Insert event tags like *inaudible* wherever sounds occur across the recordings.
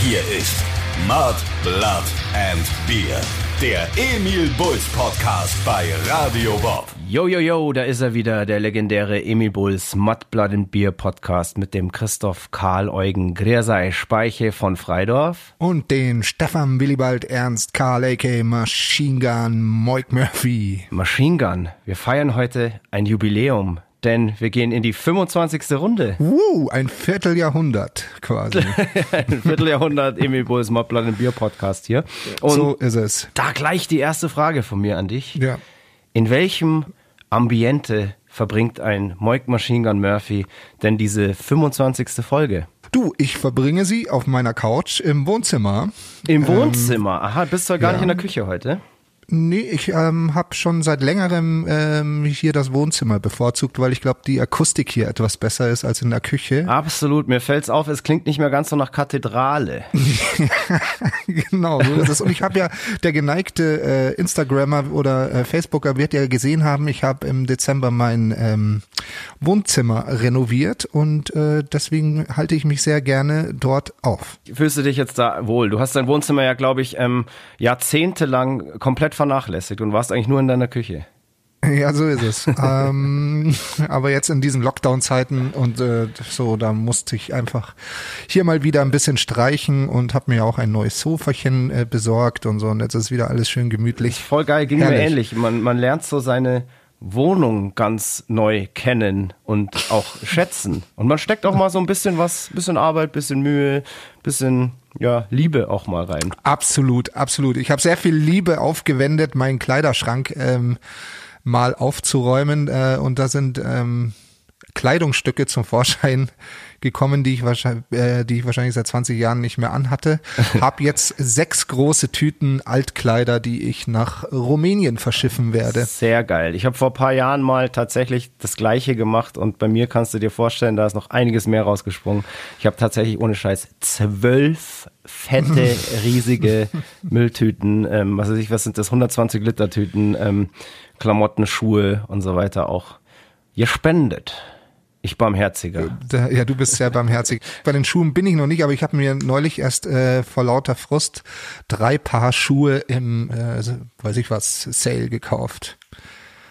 Hier ist Mud, Blood and Beer. Der Emil Bulls Podcast bei Radio Bob. Yo, yo, yo, da ist er wieder, der legendäre Emil Bulls Mud, Blood and Beer Podcast mit dem Christoph Karl Eugen Griersei Speiche von Freidorf. Und den Stefan Willibald Ernst Karl A.K. Machine Gun Moik Murphy. Machine Gun, wir feiern heute ein Jubiläum denn wir gehen in die 25. Runde. Uh, ein Vierteljahrhundert quasi. *laughs* ein Vierteljahrhundert Emil Bulls Mobblatt Bier Podcast hier. Und so ist es. Da gleich die erste Frage von mir an dich. Ja. In welchem Ambiente verbringt ein Moik Machine Gun Murphy denn diese 25. Folge? Du, ich verbringe sie auf meiner Couch im Wohnzimmer. Im Wohnzimmer? Ähm, Aha, bist du gar ja. nicht in der Küche heute? Nee, ich ähm, habe schon seit längerem ähm, hier das Wohnzimmer bevorzugt, weil ich glaube, die Akustik hier etwas besser ist als in der Küche. Absolut, mir fällt's auf, es klingt nicht mehr ganz so nach Kathedrale. *laughs* genau, so ist es. Und ich habe ja, der geneigte äh, Instagrammer oder äh, Facebooker wird ja gesehen haben, ich habe im Dezember mein ähm, Wohnzimmer renoviert und äh, deswegen halte ich mich sehr gerne dort auf. Fühlst du dich jetzt da wohl? Du hast dein Wohnzimmer ja, glaube ich, ähm, jahrzehntelang komplett vernachlässigt und warst eigentlich nur in deiner Küche. *laughs* Ja, so ist es. *laughs* ähm, aber jetzt in diesen Lockdown-Zeiten und äh, so, da musste ich einfach hier mal wieder ein bisschen streichen und habe mir auch ein neues Sofachen äh, besorgt und so. Und jetzt ist wieder alles schön gemütlich. Voll geil, ging Herrlich. mir ähnlich. Man, man lernt so seine Wohnung ganz neu kennen und auch schätzen. Und man steckt auch mal so ein bisschen was, bisschen Arbeit, bisschen Mühe, bisschen ja, Liebe auch mal rein. Absolut, absolut. Ich habe sehr viel Liebe aufgewendet, meinen Kleiderschrank ähm, mal aufzuräumen. Äh, und da sind ähm, Kleidungsstücke zum Vorschein gekommen, die ich wahrscheinlich, äh, die ich wahrscheinlich seit 20 Jahren nicht mehr anhatte. *laughs* Hab jetzt sechs große Tüten Altkleider, die ich nach Rumänien verschiffen werde. Sehr geil. Ich habe vor paar Jahren mal tatsächlich das Gleiche gemacht und bei mir kannst du dir vorstellen, da ist noch einiges mehr rausgesprungen. Ich habe tatsächlich ohne Scheiß zwölf fette, *laughs* riesige Mülltüten, ähm, was weiß ich, was sind das, 120 Liter Tüten, ähm, Klamotten, Schuhe und so weiter auch gespendet. Ich barmherziger. Ja, du bist sehr barmherzig. Bei den Schuhen bin ich noch nicht, aber ich habe mir neulich erst äh, vor lauter Frust drei Paar Schuhe im, äh, weiß ich was, Sale gekauft.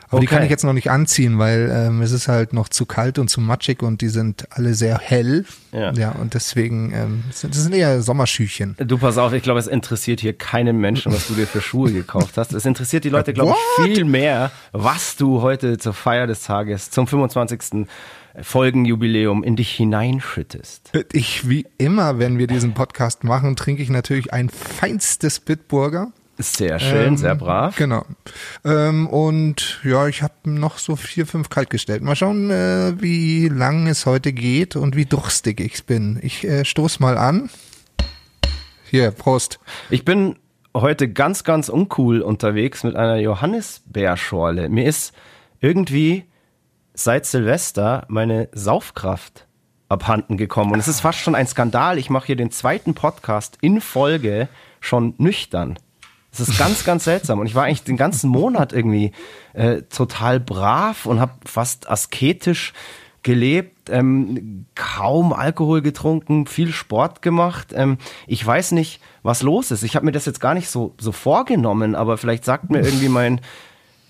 Aber okay. die kann ich jetzt noch nicht anziehen, weil ähm, es ist halt noch zu kalt und zu matschig und die sind alle sehr hell. Ja, ja und deswegen, ähm, das sind eher Sommerschüchen. Du pass auf, ich glaube, es interessiert hier keinen Menschen, was du dir für Schuhe gekauft hast. Es interessiert die Leute, glaube ich, viel mehr, was du heute zur Feier des Tages, zum 25. Folgenjubiläum in dich hineinschüttest. Ich, wie immer, wenn wir diesen Podcast machen, trinke ich natürlich ein feinstes Bitburger. Sehr schön, ähm, sehr brav. Genau. Ähm, und ja, ich habe noch so vier, fünf kalt gestellt. Mal schauen, äh, wie lang es heute geht und wie durstig ich bin. Ich äh, stoß mal an. Hier, Prost. Ich bin heute ganz, ganz uncool unterwegs mit einer Johannisbeerschorle. Mir ist irgendwie seit Silvester meine Saufkraft abhanden gekommen. Und es ist fast schon ein Skandal. Ich mache hier den zweiten Podcast in Folge schon nüchtern. Es ist ganz, ganz seltsam. Und ich war eigentlich den ganzen Monat irgendwie äh, total brav und habe fast asketisch gelebt, ähm, kaum Alkohol getrunken, viel Sport gemacht. Ähm, ich weiß nicht, was los ist. Ich habe mir das jetzt gar nicht so, so vorgenommen, aber vielleicht sagt mir irgendwie mein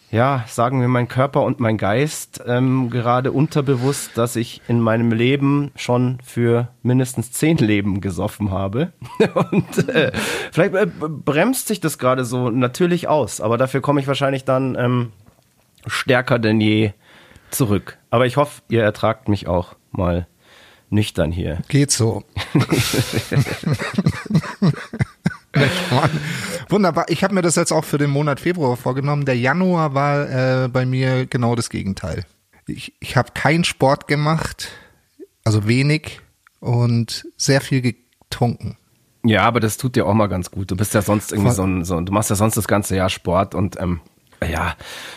ja, sagen wir, mein Körper und mein Geist ähm, gerade unterbewusst, dass ich in meinem Leben schon für mindestens zehn Leben gesoffen habe. *laughs* und äh, vielleicht äh, bremst sich das gerade so natürlich aus, aber dafür komme ich wahrscheinlich dann ähm, stärker denn je zurück. Aber ich hoffe, ihr ertragt mich auch mal nüchtern hier. Geht so. *laughs* *laughs* Wunderbar. Ich habe mir das jetzt auch für den Monat Februar vorgenommen. Der Januar war äh, bei mir genau das Gegenteil. Ich, ich habe keinen Sport gemacht, also wenig und sehr viel getrunken. Ja, aber das tut dir auch mal ganz gut. Du bist ja sonst irgendwie so ein, so, du machst ja sonst das ganze Jahr Sport und ähm, ja,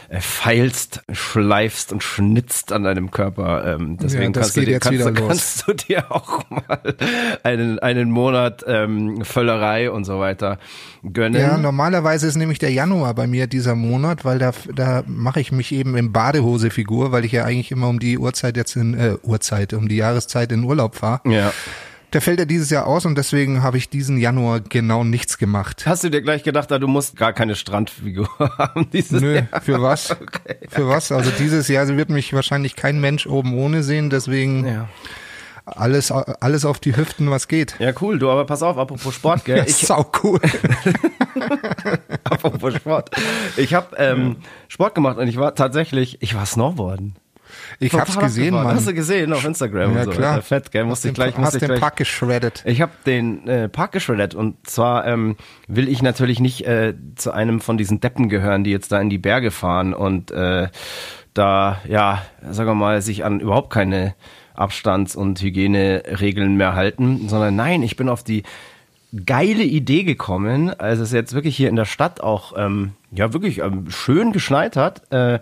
äh, feilst, schleifst und schnitzt an deinem Körper. Ähm, deswegen ja, kannst, du dir, kannst, kannst, du dir auch mal einen, einen Monat ähm, Völlerei und so weiter gönnen. Ja, normalerweise ist nämlich der Januar bei mir dieser Monat, weil da, da mache ich mich eben im Badehosefigur, weil ich ja eigentlich immer um die Uhrzeit jetzt in, äh, Uhrzeit, um die Jahreszeit in Urlaub fahre. Ja. Der fällt ja dieses Jahr aus und deswegen habe ich diesen Januar genau nichts gemacht. Hast du dir gleich gedacht, du musst gar keine Strandfigur *laughs* haben dieses Nö, Jahr? für was? *laughs* Okay. Für was? Also dieses Jahr wird mich wahrscheinlich kein Mensch oben ohne sehen, deswegen Ja. alles, alles auf die Hüften, was geht. ja, cool. Du, aber pass auf, apropos Sport, gell? *laughs* Ich, Sau cool. apropos Sport. Ich habe ähm, Sport gemacht und ich war tatsächlich, ich war Snowboarden. Ich hab's gesehen, gefahren. Mann. Hast du gesehen auf Instagram Ja, und so. klar. Fett, gell? Musste ich gleich, musste hast ich den gleich. Pack geschreddet. Ich habe den äh, Park geschreddert und zwar ähm, will ich natürlich nicht äh, zu einem von diesen Deppen gehören, die jetzt da in die Berge fahren und äh, da, ja, sagen wir mal, sich an überhaupt keine Abstands- und Hygieneregeln mehr halten, sondern nein, ich bin auf die geile Idee gekommen, als es jetzt wirklich hier in der Stadt auch ähm, ja wirklich ähm, schön geschneit hat, äh,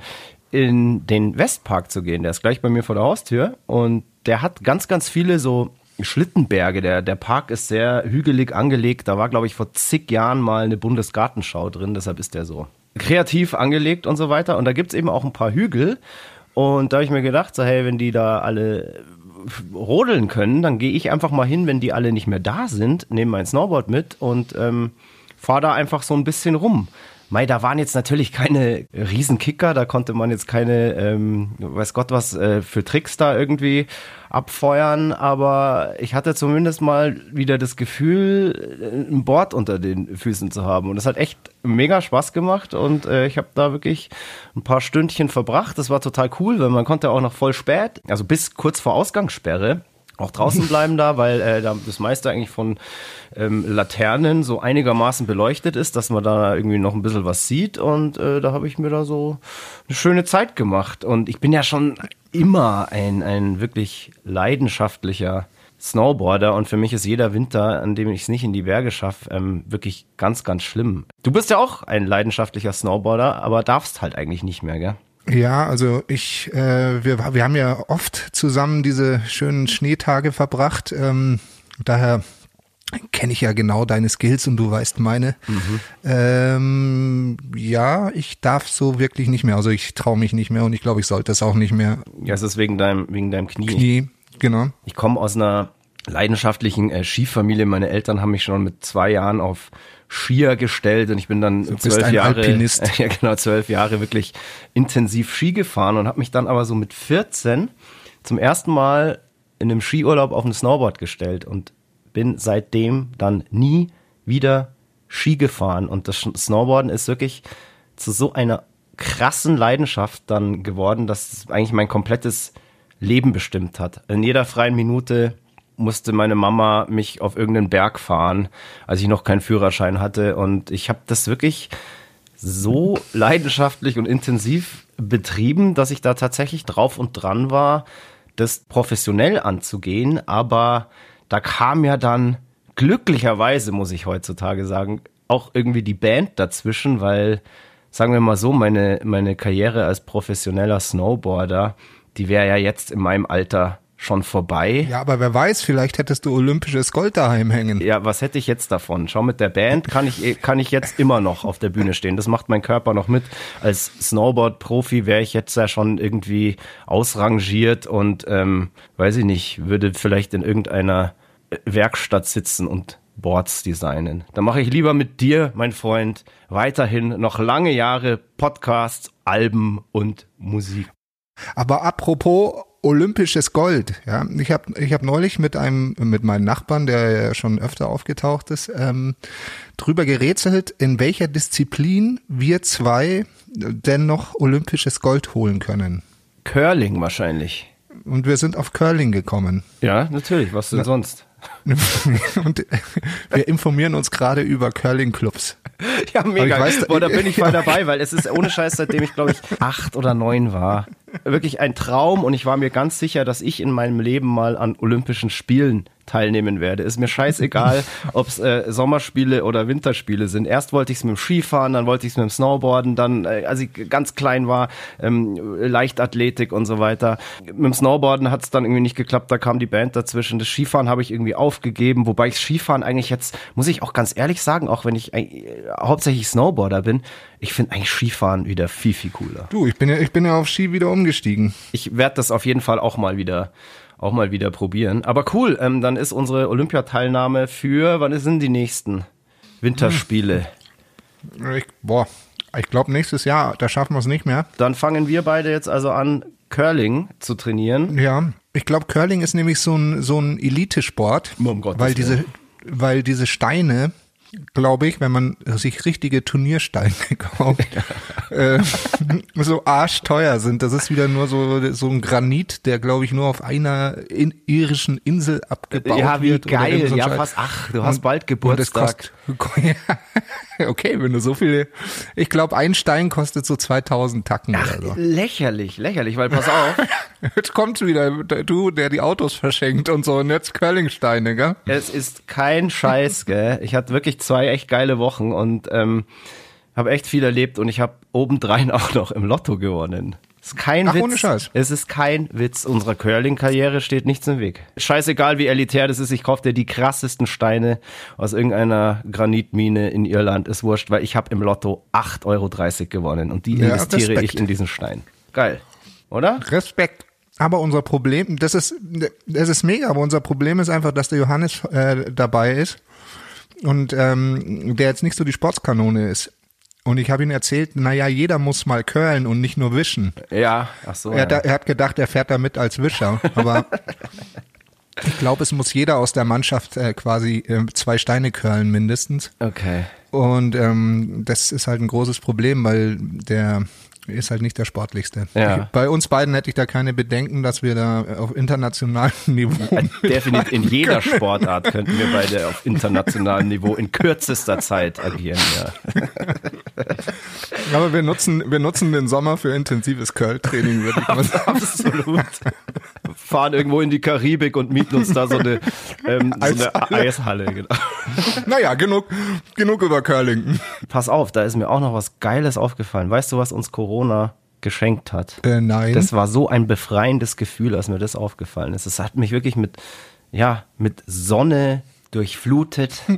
in den Westpark zu gehen. Der ist gleich bei mir vor der Haustür und der hat ganz, ganz viele so Schlittenberge. Der, der Park ist sehr hügelig angelegt. Da war, glaube ich, vor zig Jahren mal eine Bundesgartenschau drin, deshalb ist der so kreativ angelegt und so weiter. Und da gibt's eben auch ein paar Hügel. Und da habe ich mir gedacht, so, hey, wenn die da alle rodeln können, dann gehe ich einfach mal hin, wenn die alle nicht mehr da sind, nehme mein Snowboard mit und ähm, fahre da einfach so ein bisschen rum. Mei, da waren jetzt natürlich keine Riesenkicker, da konnte man jetzt keine, ähm, weiß Gott was, äh, für Tricks da irgendwie abfeuern, aber ich hatte zumindest mal wieder das Gefühl, äh, ein Board unter den Füßen zu haben. Und das hat echt mega Spaß gemacht und äh, ich habe da wirklich ein paar Stündchen verbracht. Das war total cool, weil man konnte auch noch voll spät, also bis kurz vor Ausgangssperre, auch draußen bleiben da, weil äh, da das meiste eigentlich von ähm, Laternen so einigermaßen beleuchtet ist, dass man da irgendwie noch ein bisschen was sieht. Und äh, da habe ich mir da so eine schöne Zeit gemacht. Und ich bin ja schon immer ein, ein wirklich leidenschaftlicher Snowboarder und für mich ist jeder Winter, an dem ich es nicht in die Berge schaffe, ähm, wirklich ganz, ganz schlimm. Du bist ja auch ein leidenschaftlicher Snowboarder, aber darfst halt eigentlich nicht mehr, gell? Ja, also ich, äh, wir, wir haben ja oft zusammen diese schönen Schneetage verbracht. Ähm, daher kenne ich ja genau deine Skills und du weißt meine. Ähm, ja, ich darf so wirklich nicht mehr. Also ich traue mich nicht mehr und ich glaube, ich sollte es auch nicht mehr. Ja, es ist wegen deinem, wegen deinem Knie. Knie, genau. Ich komme aus einer leidenschaftlichen äh, Skifamilie. Meine Eltern haben mich schon mit zwei Jahren auf Skier gestellt und ich bin dann zwölf Jahre, Alpinist. *laughs* ja genau, zwölf Jahre wirklich intensiv Ski gefahren und habe mich dann aber so mit 14 zum ersten Mal in einem Skiurlaub auf ein Snowboard gestellt und bin seitdem dann nie wieder Ski gefahren. Und das Snowboarden ist wirklich zu so einer krassen Leidenschaft dann geworden, dass es eigentlich mein komplettes Leben bestimmt hat. In jeder freien Minute musste meine Mama mich auf irgendeinen Berg fahren, als ich noch keinen Führerschein hatte. Und ich habe das wirklich so leidenschaftlich und intensiv betrieben, dass ich da tatsächlich drauf und dran war, das professionell anzugehen. Aber da kam ja dann glücklicherweise, muss ich heutzutage sagen, auch irgendwie die Band dazwischen, weil, sagen wir mal so, meine, meine Karriere als professioneller Snowboarder, die wäre ja jetzt in meinem Alter schon vorbei. Ja, aber wer weiß, vielleicht hättest du olympisches Gold daheim hängen. Ja, was hätte ich jetzt davon? Schau, mit der Band kann ich, kann ich jetzt immer noch auf der Bühne stehen. Das macht mein Körper noch mit. Als Snowboard-Profi wäre ich jetzt ja schon irgendwie ausrangiert und, ähm, weiß ich nicht, würde vielleicht in irgendeiner Werkstatt sitzen und Boards designen. Da mache ich lieber mit dir, mein Freund, weiterhin noch lange Jahre Podcasts, Alben und Musik. Aber apropos olympisches Gold, ja, ich habe ich hab neulich mit einem mit meinem Nachbarn, der ja schon öfter aufgetaucht ist, ähm, drüber gerätselt, in welcher Disziplin wir zwei denn noch olympisches Gold holen können. Curling wahrscheinlich. Und wir sind auf Curling gekommen. Ja, natürlich. Was denn sonst? *laughs* Und wir informieren uns gerade über Curling-Clubs. Ja, mega. weiß, Boah, da bin ich voll dabei, weil es ist ohne Scheiß, seitdem ich glaube ich acht oder neun war. Wirklich ein Traum und ich war mir ganz sicher, dass ich in meinem Leben mal an Olympischen Spielen teilnehmen werde. Ist mir scheißegal, *laughs* ob es äh, Sommerspiele oder Winterspiele sind. Erst wollte ich es mit dem Skifahren, dann wollte ich es mit dem Snowboarden, dann, äh, als ich ganz klein war, ähm, Leichtathletik und so weiter. Mit dem Snowboarden hat es dann irgendwie nicht geklappt, da kam die Band dazwischen. Das Skifahren habe ich irgendwie aufgegeben, wobei ich Skifahren eigentlich jetzt, muss ich auch ganz ehrlich sagen, auch wenn ich äh, hauptsächlich Snowboarder bin, ich finde eigentlich Skifahren wieder viel, viel cooler. Du, ich bin ja, ich bin ja auf Ski wieder umgestiegen. Ich werde das auf jeden Fall auch mal wieder auch mal wieder probieren. Aber cool, ähm, dann ist unsere Olympiateilnahme für, wann sind die nächsten Winterspiele? Ich, boah, ich glaube nächstes Jahr, da schaffen wir es nicht mehr. Dann fangen wir beide jetzt also an, Curling zu trainieren. Ja, ich glaube, Curling ist nämlich so ein, so ein Elitesport, Um weil diese, weil diese Steine, glaube ich, wenn man sich richtige Turniersteine *laughs* kauft, äh, so arschteuer sind. Das ist wieder nur so, so ein Granit, der, glaube ich, nur auf einer in, irischen Insel abgebaut Ja, wie wird. geil. so Ja, fast. Ach, du hast bald Geburtstag. *laughs* okay, wenn du so viele, ich glaube, ein Stein kostet so 2000 Tacken oder so. Lächerlich, lächerlich, weil pass auf, *laughs* Jetzt kommt wieder du, der die Autos verschenkt und so, und jetzt Curlingsteine, gell? es ist kein Scheiß, *laughs* gell? Ich hatte wirklich zwei echt geile Wochen und ähm, habe echt viel erlebt und ich habe obendrein auch noch im Lotto gewonnen. Es ist kein Ach, Witz. ohne Scheiß. Es ist kein Witz. Unserer Curling-Karriere steht nichts im Weg. Scheißegal, wie elitär das ist. Ich kaufe dir die krassesten Steine aus irgendeiner Granitmine in Irland. Ist wurscht, weil ich habe im Lotto 8,30 Euro gewonnen und die Ja, investiere Respekt. ich in diesen Stein. Geil. Oder? Respekt. Aber unser Problem, das ist, das ist mega, aber unser Problem ist einfach, dass der Johannes äh, dabei ist und ähm, der jetzt nicht so die Sportskanone ist. Und ich habe ihm erzählt, naja, jeder muss mal curlen und nicht nur wischen. Ja. Ach so. Er, hat, er hat gedacht, er fährt da mit als Wischer, aber *laughs* ich glaube, es muss jeder aus der Mannschaft äh, quasi äh, zwei Steine curlen mindestens. Okay. Und ähm, das ist halt ein großes Problem, weil der ist halt nicht der sportlichste. Ja. Bei uns beiden hätte ich da keine Bedenken, dass wir da auf internationalem *laughs* Niveau. Definitiv in jeder Sportart könnten wir beide auf internationalem Niveau in kürzester Zeit agieren. Ja. Aber wir nutzen, wir nutzen den Sommer für intensives Curl-Training, würde ich mal *laughs* sagen. Absolut. Fahren irgendwo in die Karibik und mieten uns da so eine, ähm, so eine Eishalle. Eishalle. Genau. Naja, genug, genug über Curling. Pass auf, da ist mir auch noch was Geiles aufgefallen. Weißt du, was uns Corona geschenkt hat? Äh, nein. Das war so ein befreiendes Gefühl, als mir das aufgefallen ist. Es hat mich wirklich mit, ja, mit Sonne durchflutet. *laughs*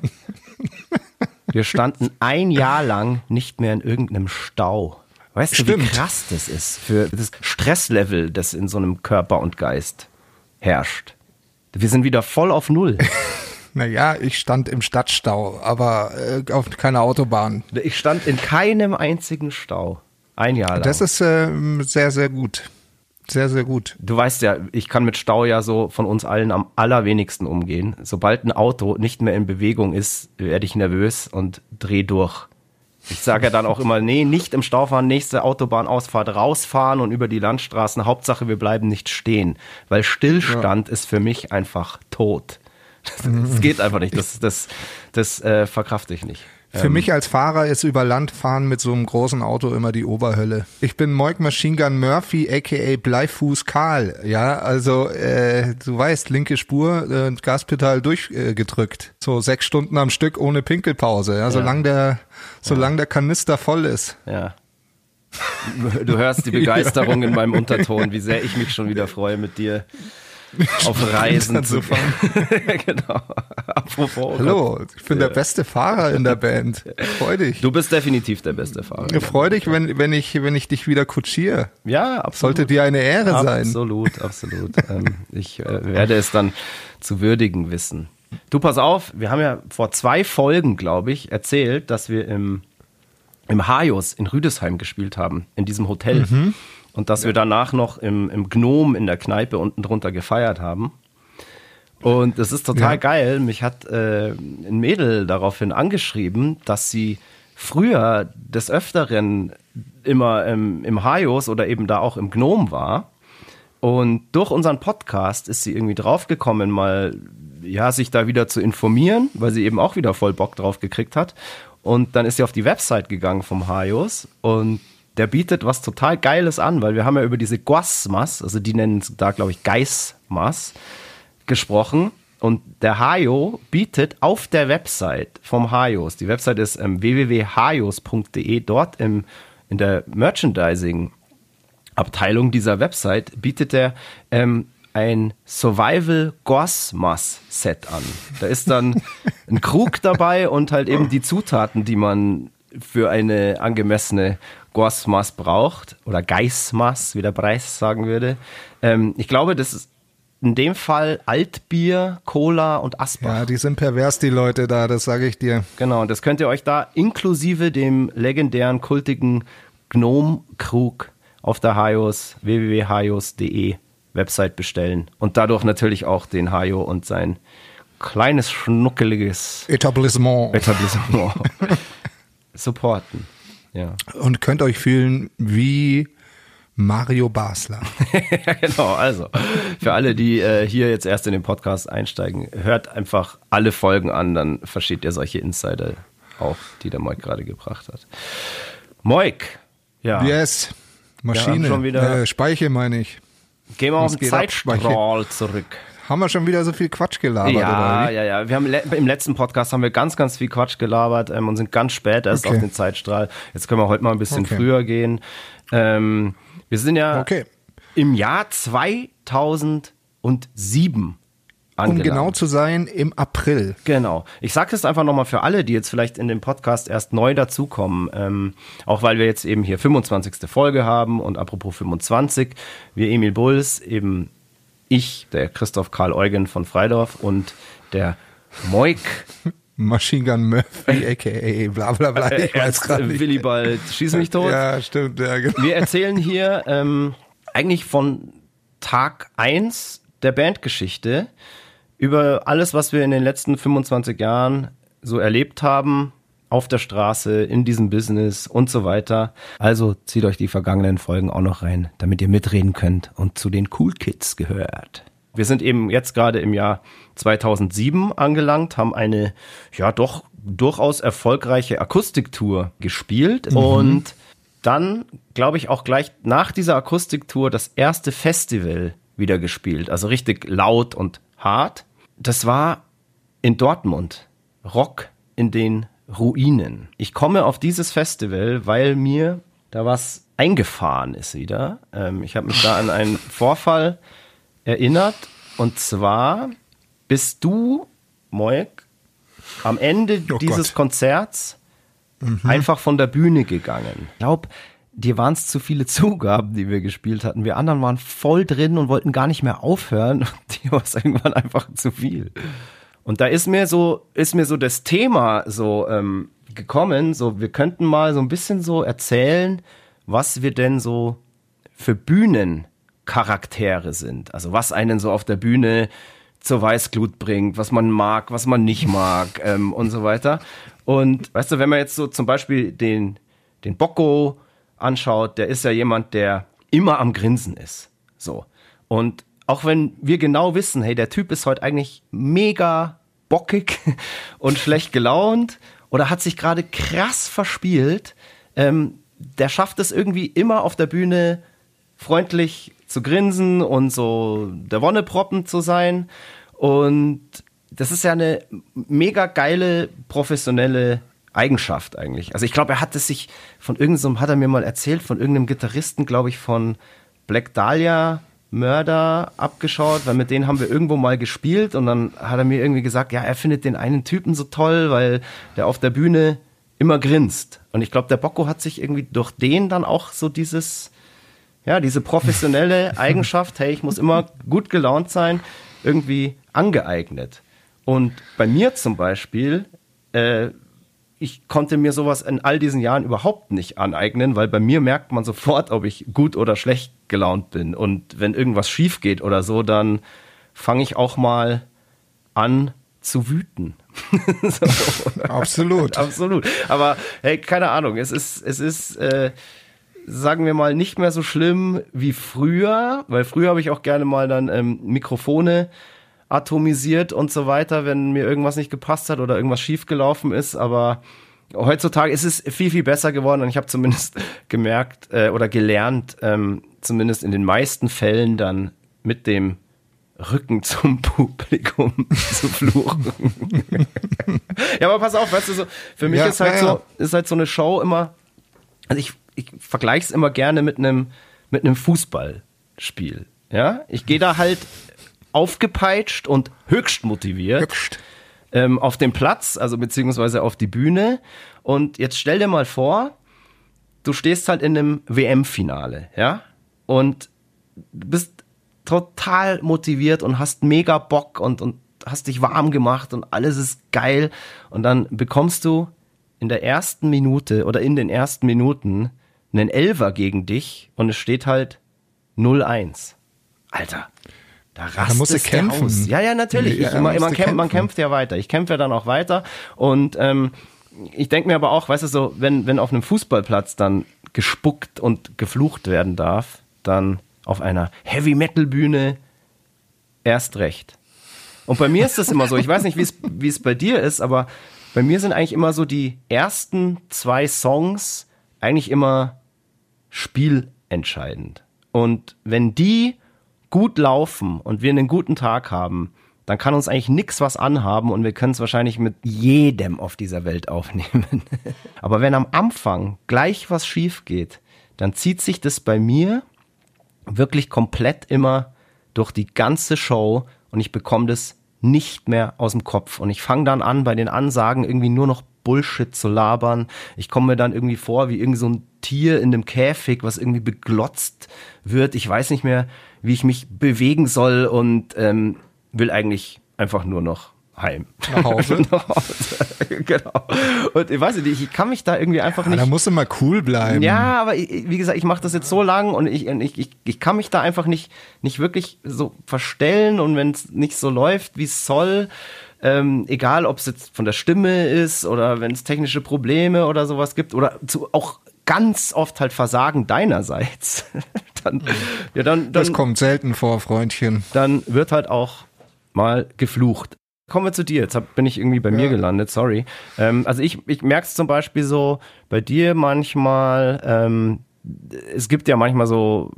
Wir standen ein Jahr lang nicht mehr in irgendeinem Stau. Weißt du, wie Stimmt. krass das ist für das Stresslevel, das in so einem Körper und Geist herrscht? Wir sind wieder voll auf Null. *laughs* naja, ich stand im Stadtstau, aber äh, auf keiner Autobahn. Ich stand in keinem einzigen Stau. Ein Jahr lang. Das ist äh, sehr, sehr gut. Sehr, sehr gut. Du weißt ja, ich kann mit Stau ja so von uns allen am allerwenigsten umgehen. Sobald ein Auto nicht mehr in Bewegung ist, werde ich nervös und dreh durch. Ich sage ja dann auch immer, nee, nicht im Stau fahren, nächste Autobahnausfahrt rausfahren und über die Landstraßen. Hauptsache, wir bleiben nicht stehen. Weil Stillstand ist für mich einfach tot. Das, *laughs* das geht einfach nicht. Das, das, das äh, verkrafte ich nicht. Für Ähm. mich als Fahrer ist über Land fahren mit so einem großen Auto immer die Oberhölle. Ich bin Moik Machine Gun Murphy, aka Bleifuß Karl. Ja, also äh, du weißt, linke Spur, äh, Gaspedal durchgedrückt. Äh, so sechs Stunden am Stück ohne Pinkelpause. Ja, solange der, solange der Kanister voll ist. Ja. Du hörst die *laughs* Begeisterung in meinem Unterton, wie sehr ich mich schon wieder freue, mit dir *laughs* auf Reisen zu fahren. *laughs* genau. Apropos. oh. Hallo, ich bin der beste Fahrer in der Band. Freu dich. Du bist definitiv der beste Fahrer. Freu dich, wenn, wenn ich, wenn ich dich wieder kutschiere. Ja, absolut. Sollte dir eine Ehre sein. Absolut, absolut. ähm, ich äh, werde es dann zu würdigen wissen. Du, pass auf, wir haben ja vor zwei Folgen, glaube ich, erzählt, dass wir im, im Hajos in Rüdesheim gespielt haben, in diesem Hotel. Mhm. Und dass wir danach noch im, im Gnom in der Kneipe unten drunter gefeiert haben. Und es ist total Ja. geil. Mich hat äh, ein Mädel daraufhin angeschrieben, dass sie früher des Öfteren immer ähm, im Hajos oder eben da auch im Gnom war. Und durch unseren Podcast ist sie irgendwie draufgekommen, mal ja, sich da wieder zu informieren, weil sie eben auch wieder voll Bock drauf gekriegt hat. Und dann ist sie auf die Website gegangen vom Hajos und der bietet was total Geiles an, weil wir haben ja über diese Guasmas, also die nennen es da, glaube ich, Geismas, gesprochen. Und der Hajo bietet auf der Website vom Hajos, die Website ist ähm, www.hajos.de, dort im, in der Merchandising-Abteilung dieser Website bietet er ähm, ein Survival Gosmas Set an. Da ist dann ein Krug dabei und halt eben die Zutaten, die man für eine angemessene Gosmas braucht oder Geismas, wie der Preis sagen würde. Ähm, ich glaube, das ist in dem Fall Altbier, Cola und Asbach. Ja, die sind pervers, die Leute da, das sage ich dir. Genau, und das könnt ihr euch da inklusive dem legendären, kultigen Gnome-Krug auf der Haios, www.haios.de Website bestellen. Und dadurch natürlich auch den Hajo und sein kleines, schnuckeliges Etablissement. Etablissement *laughs* supporten. Ja. Und könnt euch fühlen wie Mario Basler. *laughs* genau. Also, für alle, die äh, hier jetzt erst in den Podcast einsteigen, hört einfach alle Folgen an, dann versteht ihr solche Insider auch, die der Moik gerade gebracht hat. Moik, ja. Yes. Maschine. schon wieder- äh, Speiche meine ich. Gehen wir auf den Zeitstrahl zurück. Haben wir schon wieder so viel Quatsch gelabert, Ja, oder wie? ja, ja. Wir haben le im letzten Podcast haben wir ganz, ganz viel Quatsch gelabert ähm, und sind ganz spät erst Okay. auf den Zeitstrahl. Jetzt können wir heute mal ein bisschen Okay. früher gehen. Ähm, wir sind ja Okay. im Jahr 2007 Um angelangt. genau zu sein, im April. Genau. Ich sage das einfach nochmal für alle, die jetzt vielleicht in dem Podcast erst neu dazukommen. Ähm, auch weil wir jetzt eben hier 25. Folge haben und apropos 25, wir Emil Bulls, eben ich, der Christoph Karl Eugen von Freidorf und der Moik, *laughs* Machine Gun Murphy, a.k.a. bla bla bla, ich weiß gerade nicht. Willibald, schieß mich tot. *laughs* Ja, stimmt, ja, genau. Wir erzählen hier ähm, eigentlich von Tag 1 der Bandgeschichte über alles, was wir in den letzten 25 Jahren so erlebt haben, auf der Straße, in diesem Business und so weiter. Also zieht euch die vergangenen Folgen auch noch rein, damit ihr mitreden könnt und zu den Cool Kids gehört. Wir sind eben jetzt gerade im Jahr 2007 angelangt, haben eine ja doch durchaus erfolgreiche Akustiktour gespielt und dann, glaube ich, auch gleich nach dieser Akustiktour das erste Festival wieder gespielt. Also richtig laut und hart. Das war in Dortmund. Rock in den Ruinen. Ich komme auf dieses Festival, weil mir da was eingefahren ist wieder. Ähm, ich habe mich da an einen *laughs* Vorfall erinnert. Und zwar bist du, Moik, am Ende Oh dieses Gott. Konzerts einfach von der Bühne gegangen. Ich glaube, dir waren es zu viele *laughs* Zugaben, die wir gespielt hatten. Wir anderen waren voll drin und wollten gar nicht mehr aufhören. Und *laughs* dir war es irgendwann einfach zu viel. Und da ist mir so, ist mir so das Thema so ähm, gekommen, so wir könnten mal so ein bisschen so erzählen, was wir denn so für Bühnencharaktere sind. Also was einen so auf der Bühne zur Weißglut bringt, was man mag, was man nicht *laughs* mag ähm, und so weiter. Und weißt du, wenn man jetzt so zum Beispiel den, den Bocco anschaut, der ist ja jemand, der immer am Grinsen ist. So. Und auch wenn wir genau wissen, hey, der Typ ist heute eigentlich mega bockig *laughs* und schlecht gelaunt oder hat sich gerade krass verspielt, ähm, der schafft es irgendwie immer auf der Bühne freundlich zu grinsen und so der Wonneproppen zu sein. Und das ist ja eine mega geile professionelle Eigenschaft eigentlich. Also ich glaube, er hat es sich von irgendeinem, hat er mir mal erzählt, von irgendeinem Gitarristen, glaube ich, von Black Dahlia Mörder abgeschaut, weil mit denen haben wir irgendwo mal gespielt und dann hat er mir irgendwie gesagt, ja, er findet den einen Typen so toll, weil der auf der Bühne immer grinst. Und ich glaube, der Bocco hat sich irgendwie durch den dann auch so dieses, ja, diese professionelle *laughs* Eigenschaft, hey, ich muss immer gut gelaunt sein, irgendwie angeeignet. Und bei mir zum Beispiel, äh, ich konnte mir sowas in all diesen Jahren überhaupt nicht aneignen, weil bei mir merkt man sofort, ob ich gut oder schlecht gelaunt bin. Und wenn irgendwas schief geht oder so, dann fange ich auch mal an zu wüten. *laughs* so. Absolut. *laughs* Absolut. Aber hey, keine Ahnung, es ist, es ist, äh, sagen wir mal, nicht mehr so schlimm wie früher, weil früher habe ich auch gerne mal dann ähm, Mikrofone atomisiert und so weiter, wenn mir irgendwas nicht gepasst hat oder irgendwas schiefgelaufen ist, aber heutzutage ist es viel, viel besser geworden und ich habe zumindest *laughs* gemerkt äh, oder gelernt, ähm, zumindest in den meisten Fällen dann mit dem Rücken *laughs* zum Publikum *laughs* zu fluchen. ja, aber pass auf, weißt du, so, für mich Ja, ist halt ja, so, ist halt so eine Show immer, also ich, ich vergleiche es immer gerne mit einem, mit einem Fußballspiel. Ja, ich gehe da halt aufgepeitscht und höchst motiviert Hübscht. ähm, auf den Platz, also beziehungsweise auf die Bühne. Und jetzt stell dir mal vor, du stehst halt in einem WM-Finale, ja, und du bist total motiviert und hast mega Bock und, und hast dich warm gemacht und alles ist geil. Und dann bekommst du in der ersten Minute oder in den ersten Minuten einen Elver gegen dich und es steht halt 0-1. Alter, da rastet da musst du kämpfen. Aus. Ja, ja, natürlich. Ja, ich, man, man, kämpft, kämpfen. man kämpft ja weiter. Ich kämpfe ja dann auch weiter und ähm, ich denke mir aber auch, weißt du, so, wenn, wenn auf einem Fußballplatz dann gespuckt und geflucht werden darf, dann auf einer Heavy Metal Bühne erst recht. Und bei mir ist das immer so, ich weiß nicht, wie es bei dir ist, aber bei mir sind eigentlich immer so die ersten zwei Songs eigentlich immer spielentscheidend. Und wenn die gut laufen und wir einen guten Tag haben, dann kann uns eigentlich nix was anhaben und wir können es wahrscheinlich mit jedem auf dieser Welt aufnehmen. *laughs* Aber wenn am Anfang gleich was schief geht, dann zieht sich das bei mir wirklich komplett immer durch die ganze Show und ich bekomme das nicht mehr aus dem Kopf. Und ich fange dann an, bei den Ansagen irgendwie nur noch Bullshit zu labern. Ich komme mir dann irgendwie vor wie irgend so ein Tier in einem Käfig, was irgendwie beglotzt wird. Ich weiß nicht mehr, wie ich mich bewegen soll und ähm, will eigentlich einfach nur noch heim. Nach Hause. *laughs* Nach Hause. *laughs* genau. Und ich weiß nicht, ich kann mich da irgendwie einfach Ja, nicht. da musst du mal cool bleiben. Ja, aber ich, wie gesagt, ich mache das jetzt so lang und ich, ich, ich, ich kann mich da einfach nicht, nicht wirklich so verstellen und wenn es nicht so läuft, wie es soll, ähm, egal ob es jetzt von der Stimme ist oder wenn es technische Probleme oder sowas gibt oder zu, auch ganz oft halt Versagen deinerseits, *laughs* dann, ja, dann, Das dann, kommt selten vor, Freundchen. dann wird halt auch mal geflucht. Kommen wir zu dir. Jetzt hab, bin ich irgendwie bei mir gelandet, sorry. Ähm, also ich, ich merke es zum Beispiel so bei dir manchmal, ähm, es gibt ja manchmal so,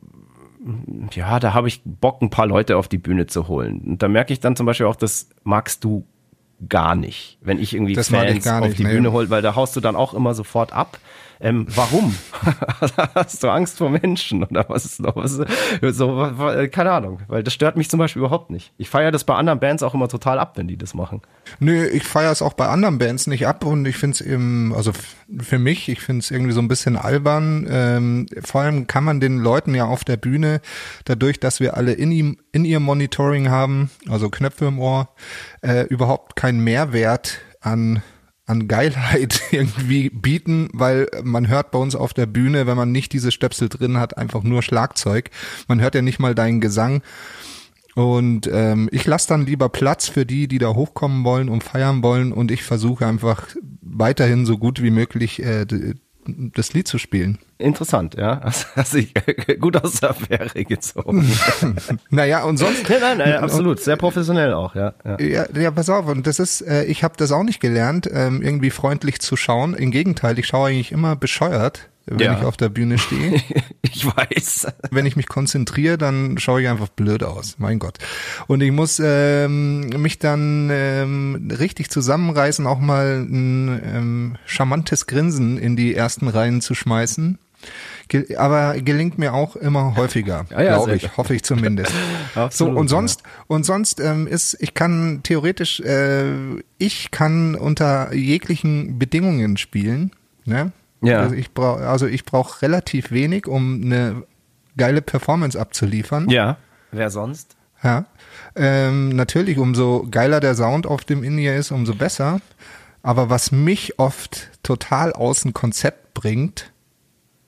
ja, da habe ich Bock, ein paar Leute auf die Bühne zu holen. Und da merke ich dann zum Beispiel auch, das magst du gar nicht, wenn ich irgendwie Das ich Fans gar auf nicht, die nee. Bühne hole, weil da haust du dann auch immer sofort ab. Ähm, warum? *laughs* Hast du Angst vor Menschen oder was ist noch? Was, so, wa- keine Ahnung, weil das stört mich zum Beispiel überhaupt nicht. Ich feiere das bei anderen Bands auch immer total ab, wenn die das machen. Nö, ich feiere es auch bei anderen Bands nicht ab und ich finde es eben, also für mich, ich finde es irgendwie so ein bisschen albern. Ähm, vor allem kann man den Leuten ja auf der Bühne, dadurch, dass wir alle in ihm, in ihr Monitoring haben, also Knöpfe im Ohr, äh, überhaupt keinen Mehrwert an an Geilheit *laughs* irgendwie bieten, weil man hört bei uns auf der Bühne, wenn man nicht diese Stöpsel drin hat, einfach nur Schlagzeug. Man hört ja nicht mal deinen Gesang. Und ähm, ich lasse dann lieber Platz für die, die da hochkommen wollen und feiern wollen. Und ich versuche einfach weiterhin so gut wie möglich äh, das Lied zu spielen. Interessant, ja. *laughs* Hast, hast dich gut aus der Affäre gezogen. *laughs* Naja, und sonst. nein, nein, nein, absolut. Sehr professionell auch, ja. ja. Ja, ja, pass auf, und das ist, äh, ich habe das auch nicht gelernt, ähm, irgendwie freundlich zu schauen. Im Gegenteil, ich schaue eigentlich immer bescheuert, wenn Ja. ich auf der Bühne stehe. *laughs* Ich weiß. wenn ich mich konzentriere, dann schaue ich einfach blöd aus. Mein Gott. Und ich muss ähm, mich dann ähm, richtig zusammenreißen, auch mal ein ähm, charmantes Grinsen in die ersten Reihen zu schmeißen. Ge aber gelingt mir auch immer häufiger, *laughs* Ja, ja, glaube ich, hoffe ich zumindest. *laughs* so Absolut, und sonst und sonst ähm, ist, ich kann theoretisch, äh, ich kann unter jeglichen Bedingungen spielen. Ne? Ja. Also ich brauche also ich brauche relativ wenig, um eine geile Performance abzuliefern. Ja. Wer sonst? Ja. Ähm, natürlich, umso geiler der Sound auf dem In-Ear ist, umso besser. Aber was mich oft total aus dem Konzept bringt,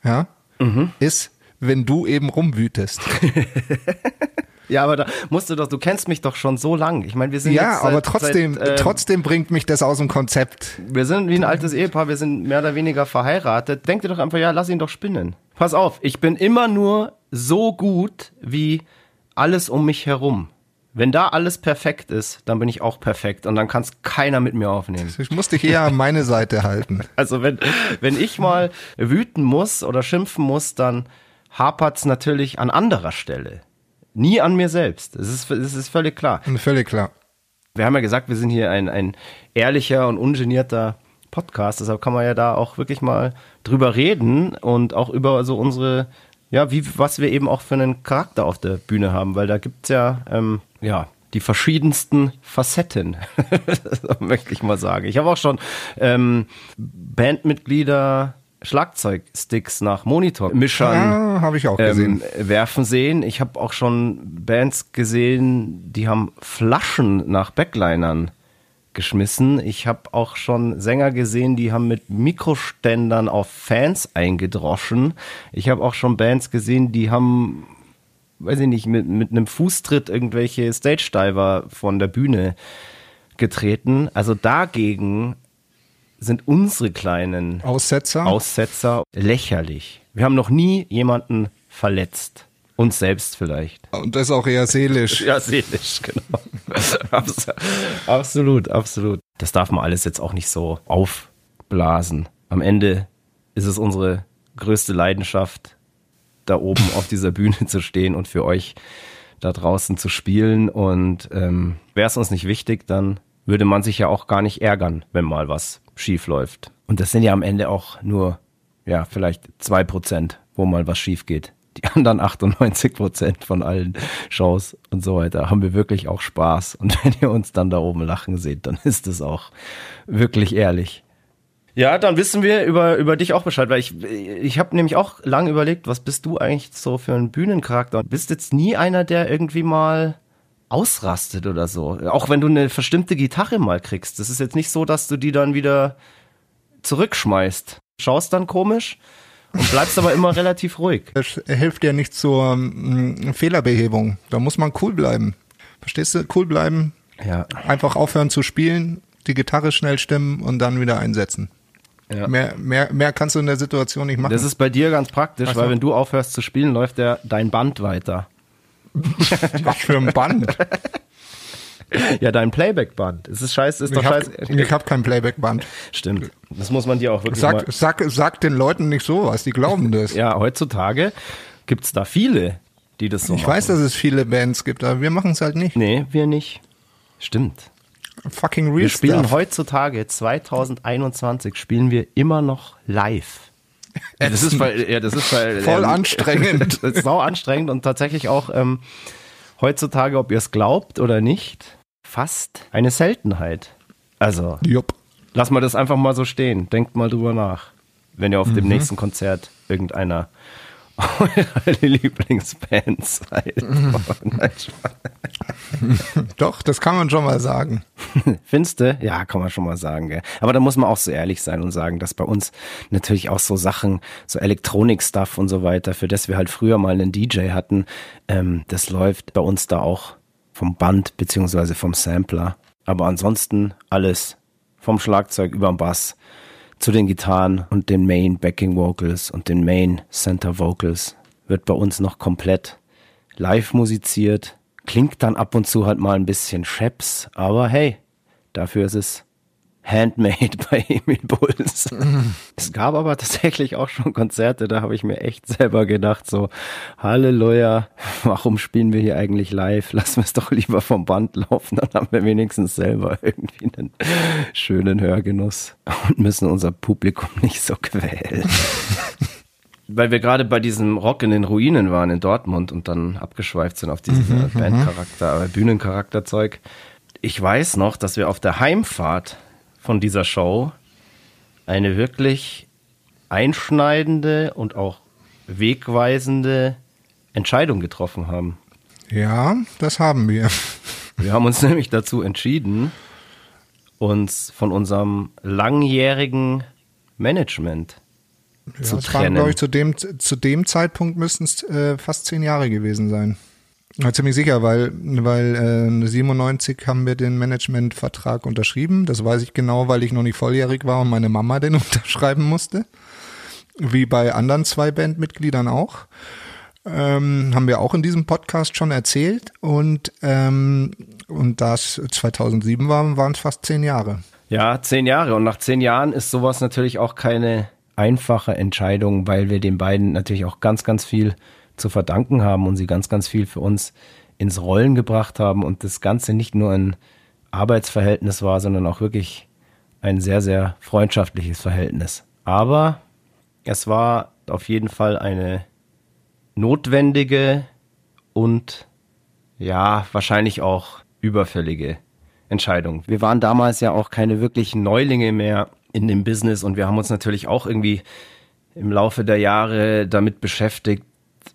ja, Mhm. ist, wenn du eben rumwütest. *laughs* Ja, aber da musst du doch, du kennst mich doch schon so lang. Ich meine, wir sind ja, jetzt seit, aber trotzdem, seit, ähm, trotzdem bringt mich das aus dem Konzept. Wir sind wie ein altes Ehepaar, wir sind mehr oder weniger verheiratet. Denk dir doch einfach, ja, lass ihn doch spinnen. Pass auf, ich bin immer nur so gut wie alles um mich herum. Wenn da alles perfekt ist, dann bin ich auch perfekt und dann kann es keiner mit mir aufnehmen. Ich muss dich eher an meine Seite halten. *laughs* Also wenn, wenn ich mal wüten muss oder schimpfen muss, dann hapert's natürlich an anderer Stelle. Nie an mir selbst. Das ist, das ist völlig klar. Völlig klar. Wir haben ja gesagt, wir sind hier ein, ein ehrlicher und ungenierter Podcast, deshalb kann man ja da auch wirklich mal drüber reden und auch über so unsere, ja, wie, was wir eben auch für einen Charakter auf der Bühne haben, weil da gibt's ja, ähm, ja, die verschiedensten Facetten, *laughs* möchte ich mal sagen. Ich habe auch schon ähm, Bandmitglieder Schlagzeugsticks nach Monitormischern Ja, habe ich auch gesehen. ähm, werfen sehen. Ich habe auch schon Bands gesehen, die haben Flaschen nach Backlinern geschmissen. Ich habe auch schon Sänger gesehen, die haben mit Mikroständern auf Fans eingedroschen. Ich habe auch schon Bands gesehen, die haben, weiß ich nicht, mit, mit einem Fußtritt irgendwelche Stage-Diver von der Bühne getreten. Also dagegen sind unsere kleinen Aussetzer. Aussetzer lächerlich. Wir haben noch nie jemanden verletzt. Uns selbst vielleicht. und das auch eher seelisch. *laughs* Ja, seelisch, genau. *laughs* Abs- absolut, absolut. Das darf man alles jetzt auch nicht so aufblasen. Am Ende ist es unsere größte Leidenschaft, da oben auf dieser Bühne zu stehen und für euch da draußen zu spielen. Und ähm, wäre es uns nicht wichtig, dann würde man sich ja auch gar nicht ärgern, wenn mal was schief läuft. Und das sind ja am Ende auch nur, ja, vielleicht zwei Prozent, wo mal was schief geht. Die *laughs* anderen 98 Prozent von allen Shows und so weiter haben wir wirklich auch Spaß. Und *laughs* wenn ihr uns dann da oben lachen seht, dann *laughs* ist es auch wirklich ehrlich. Ja, dann wissen wir über, über dich auch Bescheid, weil ich, ich habe nämlich auch lange überlegt, was bist du eigentlich so für ein Bühnencharakter? Bist jetzt nie einer, der irgendwie mal ausrastet oder so. Auch wenn du eine verstimmte Gitarre mal kriegst. Das ist jetzt nicht so, dass du die dann wieder zurückschmeißt. Schaust dann komisch und bleibst aber immer *laughs* relativ ruhig. Das hilft ja nicht zur mm, Fehlerbehebung. Da muss man cool bleiben. Verstehst du? Cool bleiben, Ja. einfach aufhören zu spielen, die Gitarre schnell stimmen und dann wieder einsetzen. Ja. Mehr, mehr, mehr kannst du in der Situation nicht machen. Das ist bei dir ganz praktisch, so. weil wenn du aufhörst zu spielen, läuft der dein Band weiter. *laughs* was für ein Band. Ja, dein Playback-Band. Es ist scheiße, ist Ich doch habe scheiße. ich hab kein Playback-Band. Stimmt. Das muss man dir auch wirklich mal. Sag, sag, den Leuten nicht sowas, die glauben das. Ja, heutzutage gibt's da viele, die das so ich machen. weiß, dass es viele Bands gibt, aber wir machen es halt nicht. Nee, wir nicht. Stimmt. Fucking real Wir spielen stuff. heutzutage, 2021, spielen wir immer noch live. Ja, das ist, weil, ja, das ist weil, *laughs* Voll anstrengend. *laughs* Das ist sau anstrengend und tatsächlich auch ähm, heutzutage, ob ihr es glaubt oder nicht, fast eine Seltenheit. Also, Jupp. lass mal das einfach mal so stehen. Denkt mal drüber nach, wenn ihr auf Mhm. dem nächsten Konzert irgendeiner eurer *laughs* Lieblingsbands seid. *laughs* Doch, das kann man schon mal sagen. *laughs* Findste? Ja, kann man schon mal sagen, gell. Aber da muss man auch so ehrlich sein und sagen, dass bei uns natürlich auch so Sachen, so Elektronik-Stuff und so weiter, für das wir halt früher mal einen DJ hatten, ähm, das läuft bei uns da auch vom Band beziehungsweise vom Sampler. Aber ansonsten alles vom Schlagzeug über den Bass zu den Gitarren und den Main Backing Vocals und den Main Center Vocals wird bei uns noch komplett live musiziert. Klingt dann ab und zu halt mal ein bisschen scheps, aber hey, dafür ist es handmade bei Emil Bulls. Es gab aber tatsächlich auch schon Konzerte, da habe ich mir echt selber gedacht, so, Halleluja, warum spielen wir hier eigentlich live? Lassen wir es doch lieber vom Band laufen, dann haben wir wenigstens selber irgendwie einen schönen Hörgenuss und müssen unser Publikum nicht so quälen. *laughs* Weil wir gerade bei diesem Rock in den Ruinen waren in Dortmund und dann abgeschweift sind auf diesen Bandcharakter, äh, Bühnencharakterzeug. Ich weiß noch, dass wir auf der Heimfahrt von dieser Show eine wirklich einschneidende und auch wegweisende Entscheidung getroffen haben. Ja, das haben wir. Wir haben uns *laughs* nämlich dazu entschieden, uns von unserem langjährigen Management zu das waren, trennen. glaube ich, zu dem, zu dem Zeitpunkt müssten es äh, fast zehn Jahre gewesen sein. Ja, ziemlich sicher, weil, weil äh, 97 haben wir den Managementvertrag unterschrieben. Das weiß ich genau, weil ich noch nicht volljährig war und meine Mama den *laughs* unterschreiben musste. Wie bei anderen zwei Bandmitgliedern auch. Ähm, haben wir auch in diesem Podcast schon erzählt. Und, ähm, und das 2007 war, waren es fast zehn Jahre. Ja, zehn Jahre. Und nach zehn Jahren ist sowas natürlich auch keine einfache Entscheidung, weil wir den beiden natürlich auch ganz, ganz viel zu verdanken haben und sie ganz, ganz viel für uns ins Rollen gebracht haben und das Ganze nicht nur ein Arbeitsverhältnis war, sondern auch wirklich ein sehr, sehr freundschaftliches Verhältnis. Aber es war auf jeden Fall eine notwendige und ja, wahrscheinlich auch überfällige Entscheidung. Wir waren damals ja auch keine wirklichen Neulinge mehr in dem Business und wir haben uns natürlich auch irgendwie im Laufe der Jahre damit beschäftigt,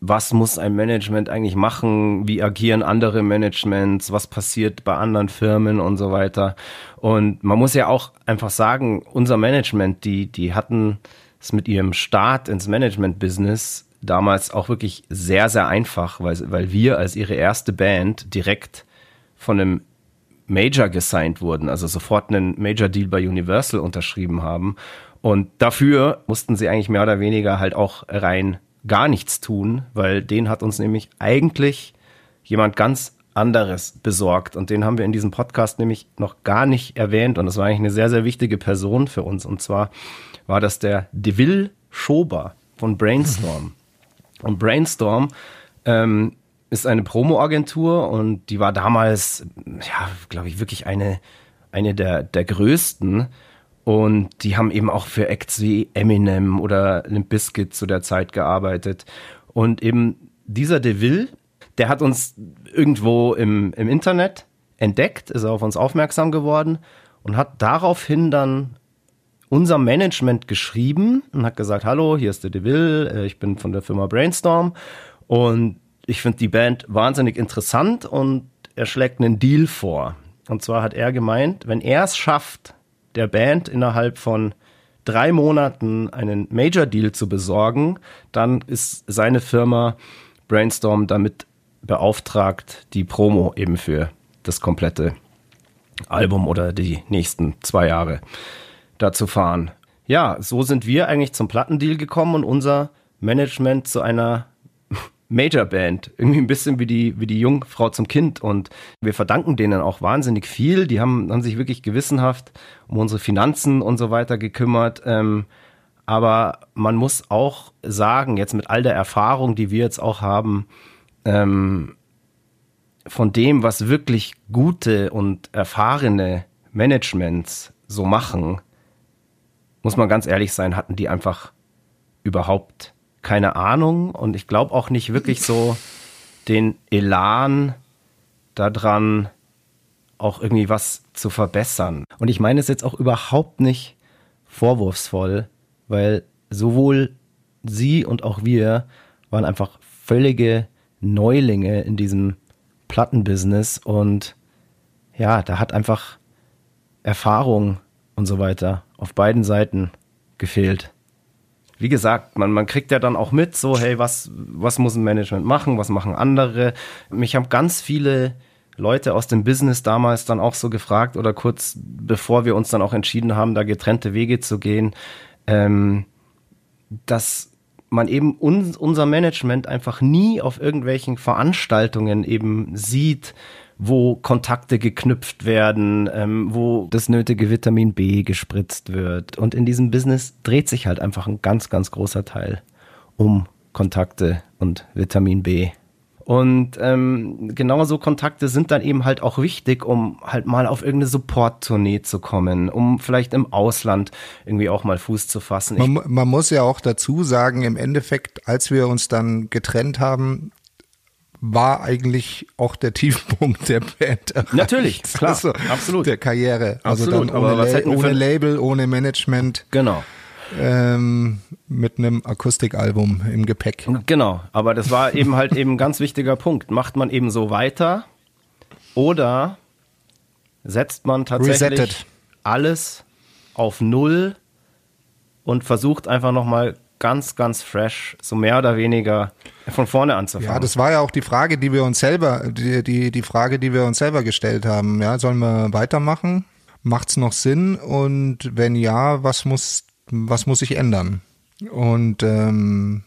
was muss ein Management eigentlich machen, wie agieren andere Managements, was passiert bei anderen Firmen und so weiter. Und man muss ja auch einfach sagen, unser Management, die, die hatten es mit ihrem Start ins Management-Business damals auch wirklich sehr, sehr einfach, weil, weil wir als ihre erste Band direkt von einem Major gesigned wurden, also sofort einen Major Deal bei Universal unterschrieben haben. Und dafür mussten sie eigentlich mehr oder weniger halt auch rein gar nichts tun, weil den hat uns nämlich eigentlich jemand ganz anderes besorgt. Und den haben wir in diesem Podcast nämlich noch gar nicht erwähnt. Und das war eigentlich eine sehr, sehr wichtige Person für uns. Und zwar war das der Deville Schober von Brainstorm. Und Brainstorm ähm, ist eine Promo-Agentur und die war damals, ja, glaube ich, wirklich eine, eine der, der größten. Und die haben eben auch für Acts wie Eminem oder Limp Bizkit zu der Zeit gearbeitet. Und eben dieser DeVille, der hat uns irgendwo im, im Internet entdeckt, ist auf uns aufmerksam geworden und hat daraufhin dann unser Management geschrieben und hat gesagt, hallo, hier ist der DeVille, äh, ich bin von der Firma Brainstorm und ich finde die Band wahnsinnig interessant und er schlägt einen Deal vor. Und zwar hat er gemeint, wenn er es schafft, der Band innerhalb von drei Monaten einen Major Deal zu besorgen, dann ist seine Firma Brainstorm damit beauftragt, die Promo eben für das komplette Album oder die nächsten zwei Jahre da zu fahren. Ja, so sind wir eigentlich zum Plattendeal gekommen und unser Management zu einer Major Band. Irgendwie ein bisschen wie die, wie die Jungfrau zum Kind. Und wir verdanken denen auch wahnsinnig viel. Die haben, haben sich wirklich gewissenhaft um unsere Finanzen und so weiter gekümmert. Ähm, aber man muss auch sagen, jetzt mit all der Erfahrung, die wir jetzt auch haben, ähm, von dem, was wirklich gute und erfahrene Managements so machen, muss man ganz ehrlich sein, hatten die einfach überhaupt keine Ahnung und ich glaube auch nicht wirklich so den Elan daran, auch irgendwie was zu verbessern. Und ich meine es jetzt auch überhaupt nicht vorwurfsvoll, weil sowohl sie und auch wir waren einfach völlige Neulinge in diesem Plattenbusiness und ja, da hat einfach Erfahrung und so weiter auf beiden Seiten gefehlt wie gesagt, man, man kriegt ja dann auch mit, so, hey, was, was muss ein Management machen, was machen andere? Mich haben ganz viele Leute aus dem Business damals dann auch so gefragt oder kurz bevor wir uns dann auch entschieden haben, da getrennte Wege zu gehen, ähm, dass man eben uns, unser Management einfach nie auf irgendwelchen Veranstaltungen eben sieht, wo Kontakte geknüpft werden, ähm, wo das nötige Vitamin B gespritzt wird. Und in diesem Business dreht sich halt einfach ein ganz, ganz großer Teil um Kontakte und Vitamin B. Und ähm, genauso Kontakte sind dann eben halt auch wichtig, um halt mal auf irgendeine Support-Tournee zu kommen, um vielleicht im Ausland irgendwie auch mal Fuß zu fassen. Man, man, muss ja auch dazu sagen, im Endeffekt, als wir uns dann getrennt haben, war eigentlich auch der Tiefpunkt der Band. Erreicht. Natürlich, *laughs* klar, also absolut. Der Karriere. Also absolut, dann ohne, La ohne Label, ohne Management. Genau. Ähm, mit einem Akustikalbum im Gepäck. Genau, aber das war eben halt eben ein ganz wichtiger Punkt. Macht man eben so weiter oder setzt man tatsächlich Resetted. alles auf Null und versucht einfach nochmal ganz, ganz fresh, so mehr oder weniger von vorne anzufangen. Ja, das war ja auch die Frage, die wir uns selber, die, die, die Frage, die wir uns selber gestellt haben. Ja, sollen wir weitermachen? Macht's noch Sinn? Und wenn ja, was muss, was muss sich ändern? Und ähm,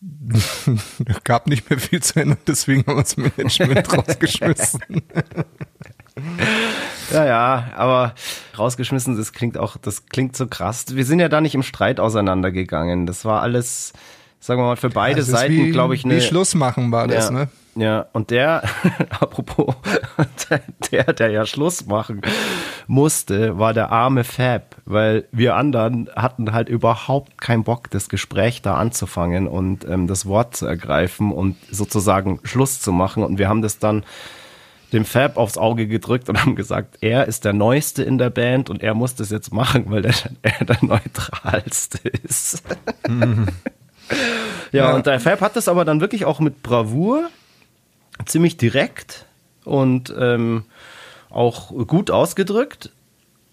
*laughs* gab nicht mehr viel zu ändern, deswegen haben wir das Management *laughs* rausgeschmissen. Ja, ja, aber rausgeschmissen, das klingt auch, das klingt so krass. Wir sind ja da nicht im Streit auseinandergegangen. Das war alles, sagen wir mal, für beide ja, Seiten, glaube ich, ne. Wie Schluss machen war das, ja, ne? Ja, und der, *laughs* apropos, *laughs* der, der ja Schluss machen musste, war der arme Fab, weil wir anderen hatten halt überhaupt keinen Bock, das Gespräch da anzufangen und ähm, das Wort zu ergreifen und sozusagen Schluss zu machen. Und wir haben das dann dem Fab aufs Auge gedrückt und haben gesagt, er ist der Neueste in der Band und er muss das jetzt machen, weil der, *laughs* er der Neutralste ist. Mhm. *laughs* ja, ja, und der Fab hat das aber dann wirklich auch mit Bravour, ziemlich direkt und ähm, auch gut ausgedrückt.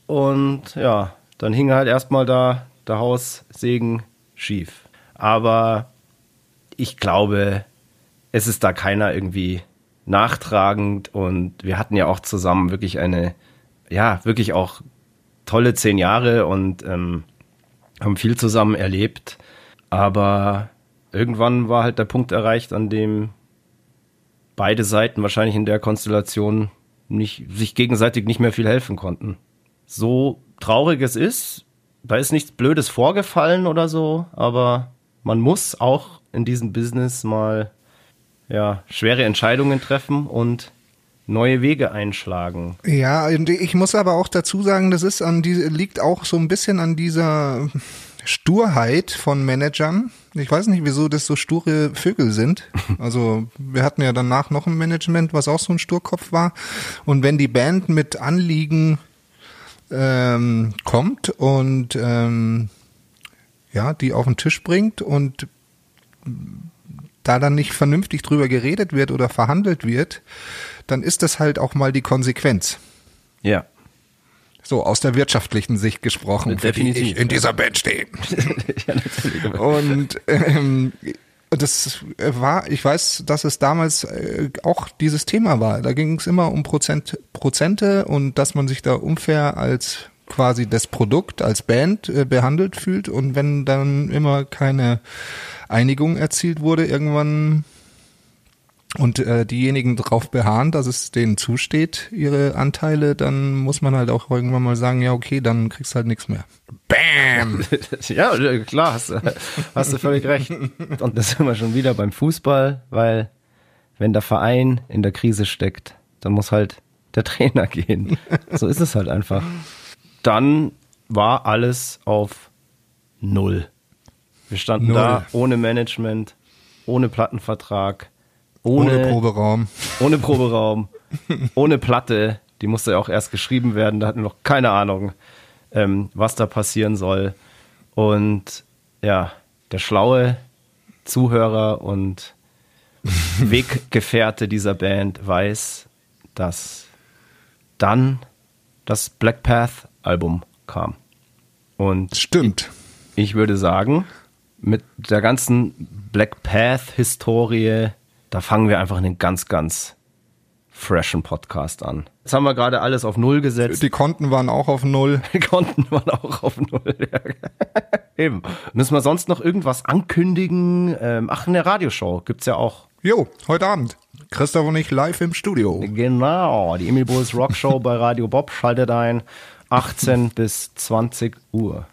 Und ja, dann hing halt erstmal da der Haussegen schief. Aber ich glaube, es ist da keiner irgendwie nachtragend und wir hatten ja auch zusammen wirklich eine, ja, wirklich auch tolle zehn Jahre und ähm, haben viel zusammen erlebt. Aber irgendwann war halt der Punkt erreicht, an dem beide Seiten wahrscheinlich in der Konstellation nicht, sich gegenseitig nicht mehr viel helfen konnten. So traurig es ist, da ist nichts Blödes vorgefallen oder so, aber man muss auch in diesem Business mal ja, schwere Entscheidungen treffen und neue Wege einschlagen. Ja, ich muss aber auch dazu sagen, das ist an die, liegt auch so ein bisschen an dieser Sturheit von Managern. Ich weiß nicht, wieso das so sture Vögel sind. *laughs* Also wir hatten ja danach noch ein Management, was auch so ein Sturkopf war. Und wenn die Band mit Anliegen ähm, kommt und ähm, ja, die auf den Tisch bringt und da dann nicht vernünftig drüber geredet wird oder verhandelt wird, dann ist das halt auch mal die Konsequenz. Ja. So aus der wirtschaftlichen Sicht gesprochen, Definitiv, die ich in dieser Band stehe. *laughs* ja. Und ähm, das war, ich weiß, dass es damals äh, auch dieses Thema war. Da ging es immer um Prozent, Prozente und dass man sich da unfair als quasi das Produkt als Band äh, behandelt fühlt und wenn dann immer keine Einigung erzielt wurde irgendwann und äh, diejenigen darauf beharren, dass es denen zusteht, ihre Anteile, dann muss man halt auch irgendwann mal sagen, ja okay, dann kriegst du halt nichts mehr. Bam! *laughs* ja, klar, hast, hast du völlig recht. Und das sind wir schon wieder beim Fußball, weil wenn der Verein in der Krise steckt, dann muss halt der Trainer *laughs* gehen. So ist es halt einfach. Dann war alles auf Null. Wir standen Null. da ohne Management, ohne Plattenvertrag, ohne, ohne Proberaum. Ohne Proberaum, *laughs* ohne Platte. Die musste ja auch erst geschrieben werden. Da hatten wir noch keine Ahnung, ähm, was da passieren soll. Und ja, der schlaue Zuhörer und *laughs* Weggefährte dieser Band weiß, dass dann das Black Path Album kam. Und stimmt. Ich, ich würde sagen, mit der ganzen Black Path Historie, da fangen wir einfach einen ganz, ganz freshen Podcast an. Jetzt haben wir gerade alles auf Null gesetzt. Die Konten waren auch auf Null. *laughs* Die Konten waren auch auf Null. *laughs* Eben. Müssen wir sonst noch irgendwas ankündigen? Ähm, ach, eine Radioshow gibt's ja auch. Jo, heute Abend. Christoph und ich live im Studio. Genau, die Emil Bulls Rock Show bei Radio Bob. Schaltet ein. 18 bis 20 Uhr.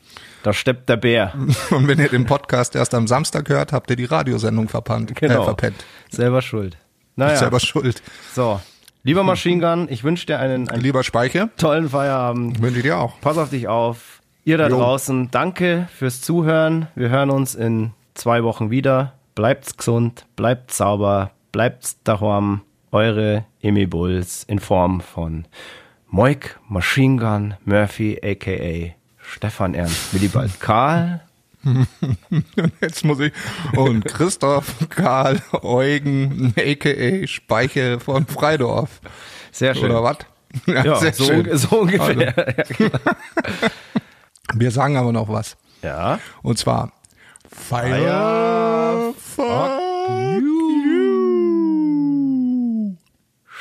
Da steppt der Bär. *laughs* Und wenn ihr den Podcast erst am Samstag hört, habt ihr die Radiosendung verpannt, genau. Äh, verpennt. Selber schuld. Naja. Selber schuld. So. Lieber Machine Gun, ich wünsche dir einen, einen Lieber Speicher. tollen Feierabend. Wünsche ich dir auch. Pass auf dich auf. Ihr da jo. draußen, danke fürs Zuhören. Wir hören uns in zwei Wochen wieder. Bleibt's gesund, bleibt sauber, bleibt's daheim. Eure Emi Bulls in Form von Moik Machine Gun Murphy, aka Stefan Ernst, Willibald *laughs* Karl. *laughs* Jetzt muss ich. Und Christoph Karl Eugen, a.k.a. Speiche von Freidorf. Sehr schön. Oder was? Ja, ja so, schön. so, ungefähr. Also. Ja, *laughs* Wir sagen aber noch was. Ja. Und zwar Fire, Fire fuck you.